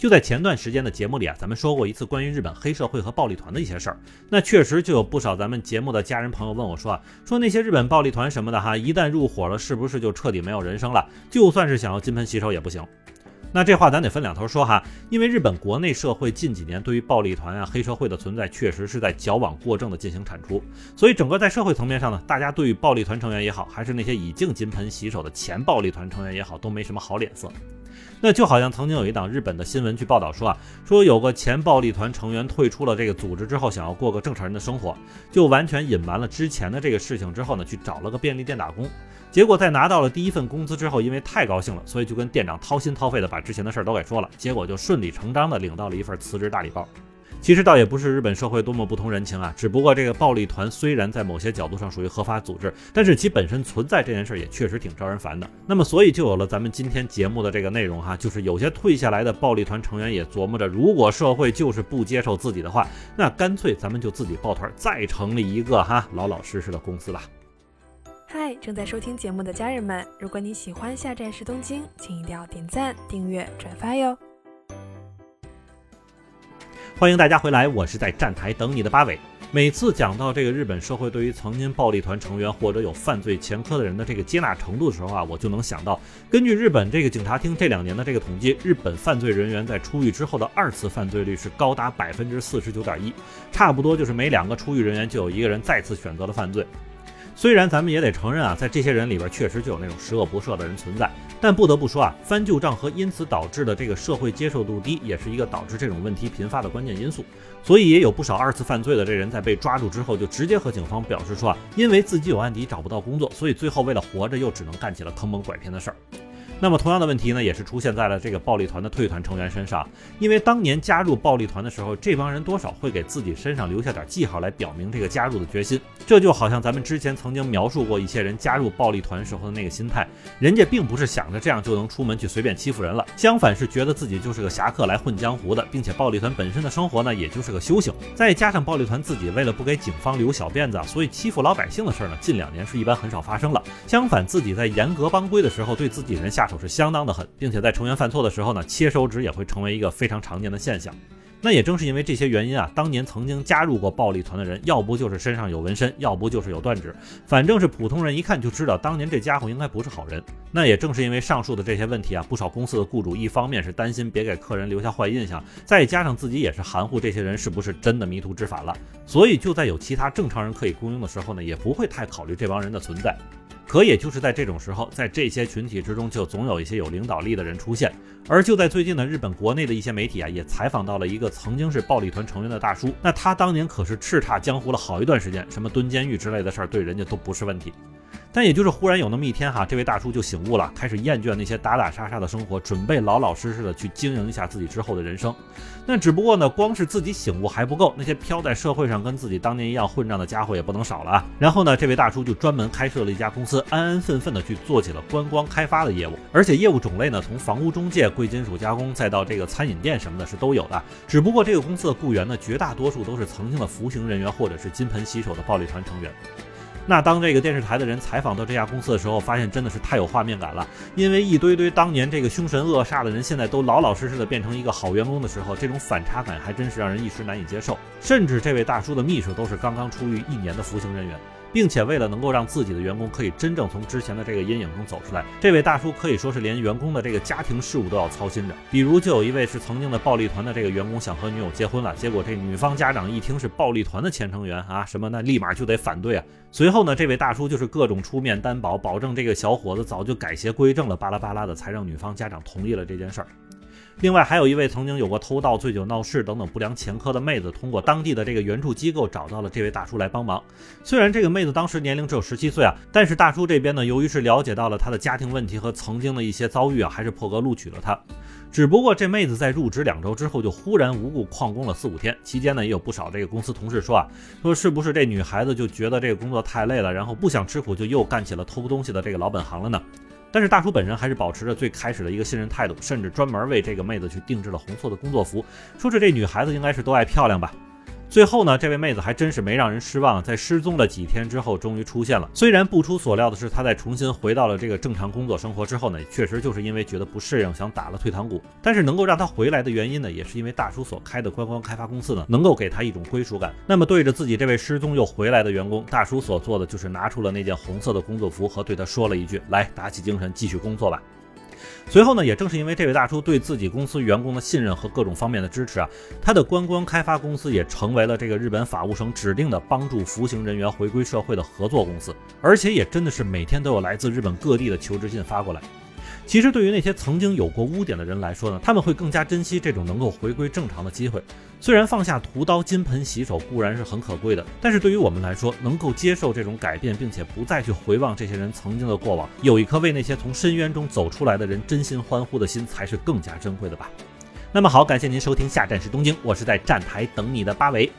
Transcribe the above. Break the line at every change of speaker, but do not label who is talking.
就在前段时间的节目里啊，咱们说过一次关于日本黑社会和暴力团的一些事儿。那确实就有不少咱们节目的家人朋友问我说啊，说那些日本暴力团什么的哈，一旦入伙了，是不是就彻底没有人生了？就算是想要金盆洗手也不行。那这话咱得分两头说哈，因为日本国内社会近几年对于暴力团啊、黑社会的存在，确实是在矫枉过正的进行铲除，所以整个在社会层面上呢，大家对于暴力团成员也好，还是那些已经金盆洗手的前暴力团成员也好，都没什么好脸色。那就好像曾经有一档日本的新闻去报道说啊，说有个前暴力团成员退出了这个组织之后，想要过个正常人的生活，就完全隐瞒了之前的这个事情之后呢，去找了个便利店打工，结果在拿到了第一份工资之后，因为太高兴了，所以就跟店长掏心掏肺的把之前的事儿都给说了，结果就顺理成章的领到了一份辞职大礼包。其实倒也不是日本社会多么不通人情啊，只不过这个暴力团虽然在某些角度上属于合法组织，但是其本身存在这件事儿也确实挺招人烦的。那么所以就有了咱们今天节目的这个内容哈，就是有些退下来的暴力团成员也琢磨着，如果社会就是不接受自己的话，那干脆咱们就自己抱团，再成立一个哈老老实实的公司吧。
嗨，正在收听节目的家人们，如果你喜欢下站是东京，请一定要点赞、订阅、转发哟。
欢迎大家回来，我是在站台等你的八尾。每次讲到这个日本社会对于曾经暴力团成员或者有犯罪前科的人的这个接纳程度的时候啊，我就能想到，根据日本这个警察厅这两年的这个统计，日本犯罪人员在出狱之后的二次犯罪率是高达百分之四十九点一，差不多就是每两个出狱人员就有一个人再次选择了犯罪。虽然咱们也得承认啊，在这些人里边确实就有那种十恶不赦的人存在，但不得不说啊，翻旧账和因此导致的这个社会接受度低，也是一个导致这种问题频发的关键因素。所以也有不少二次犯罪的这人在被抓住之后，就直接和警方表示说啊，因为自己有案底找不到工作，所以最后为了活着又只能干起了坑蒙拐骗的事儿。那么同样的问题呢，也是出现在了这个暴力团的退团成员身上。因为当年加入暴力团的时候，这帮人多少会给自己身上留下点记号来表明这个加入的决心。这就好像咱们之前曾经描述过一些人加入暴力团时候的那个心态，人家并不是想着这样就能出门去随便欺负人了，相反是觉得自己就是个侠客来混江湖的，并且暴力团本身的生活呢，也就是个修行。再加上暴力团自己为了不给警方留小辫子，所以欺负老百姓的事儿呢，近两年是一般很少发生了。相反，自己在严格帮规的时候，对自己人下下手是相当的狠，并且在成员犯错的时候呢，切手指也会成为一个非常常见的现象。那也正是因为这些原因啊，当年曾经加入过暴力团的人，要不就是身上有纹身，要不就是有断指，反正是普通人一看就知道，当年这家伙应该不是好人。那也正是因为上述的这些问题啊，不少公司的雇主一方面是担心别给客人留下坏印象，再加上自己也是含糊这些人是不是真的迷途知返了，所以就在有其他正常人可以雇佣的时候呢，也不会太考虑这帮人的存在。可也就是在这种时候，在这些群体之中，就总有一些有领导力的人出现。而就在最近呢，日本国内的一些媒体啊，也采访到了一个曾经是暴力团成员的大叔。那他当年可是叱咤江湖了好一段时间，什么蹲监狱之类的事儿，对人家都不是问题。但也就是忽然有那么一天哈，这位大叔就醒悟了，开始厌倦那些打打杀杀的生活，准备老老实实的去经营一下自己之后的人生。那只不过呢，光是自己醒悟还不够，那些飘在社会上跟自己当年一样混账的家伙也不能少了啊。然后呢，这位大叔就专门开设了一家公司，安安分分的去做起了观光开发的业务，而且业务种类呢，从房屋中介、贵金属加工，再到这个餐饮店什么的，是都有的。只不过这个公司的雇员呢，绝大多数都是曾经的服刑人员或者是金盆洗手的暴力团成员。那当这个电视台的人采访到这家公司的时候，发现真的是太有画面感了。因为一堆堆当年这个凶神恶煞的人，现在都老老实实的变成一个好员工的时候，这种反差感还真是让人一时难以接受。甚至这位大叔的秘书都是刚刚出狱一年的服刑人员。并且为了能够让自己的员工可以真正从之前的这个阴影中走出来，这位大叔可以说是连员工的这个家庭事务都要操心着。比如，就有一位是曾经的暴力团的这个员工想和女友结婚了，结果这女方家长一听是暴力团的前成员啊什么，那立马就得反对啊。随后呢，这位大叔就是各种出面担保，保证这个小伙子早就改邪归正了，巴拉巴拉的，才让女方家长同意了这件事儿。另外还有一位曾经有过偷盗、醉酒闹事等等不良前科的妹子，通过当地的这个援助机构找到了这位大叔来帮忙。虽然这个妹子当时年龄只有十七岁啊，但是大叔这边呢，由于是了解到了她的家庭问题和曾经的一些遭遇啊，还是破格录取了她。只不过这妹子在入职两周之后，就忽然无故旷工了四五天。期间呢，也有不少这个公司同事说啊，说是不是这女孩子就觉得这个工作太累了，然后不想吃苦，就又干起了偷东西的这个老本行了呢？但是大叔本人还是保持着最开始的一个信任态度，甚至专门为这个妹子去定制了红色的工作服，说是这女孩子应该是都爱漂亮吧。最后呢，这位妹子还真是没让人失望，在失踪了几天之后，终于出现了。虽然不出所料的是，她在重新回到了这个正常工作生活之后呢，确实就是因为觉得不适应，想打了退堂鼓。但是能够让她回来的原因呢，也是因为大叔所开的观光开发公司呢，能够给她一种归属感。那么对着自己这位失踪又回来的员工，大叔所做的就是拿出了那件红色的工作服，和对他说了一句：“来，打起精神，继续工作吧。”随后呢，也正是因为这位大叔对自己公司员工的信任和各种方面的支持啊，他的观光开发公司也成为了这个日本法务省指定的帮助服刑人员回归社会的合作公司，而且也真的是每天都有来自日本各地的求职信发过来。其实对于那些曾经有过污点的人来说呢，他们会更加珍惜这种能够回归正常的机会。虽然放下屠刀金盆洗手固然是很可贵的，但是对于我们来说，能够接受这种改变，并且不再去回望这些人曾经的过往，有一颗为那些从深渊中走出来的人真心欢呼的心，才是更加珍贵的吧。那么好，感谢您收听下站是东京，我是在站台等你的八尾。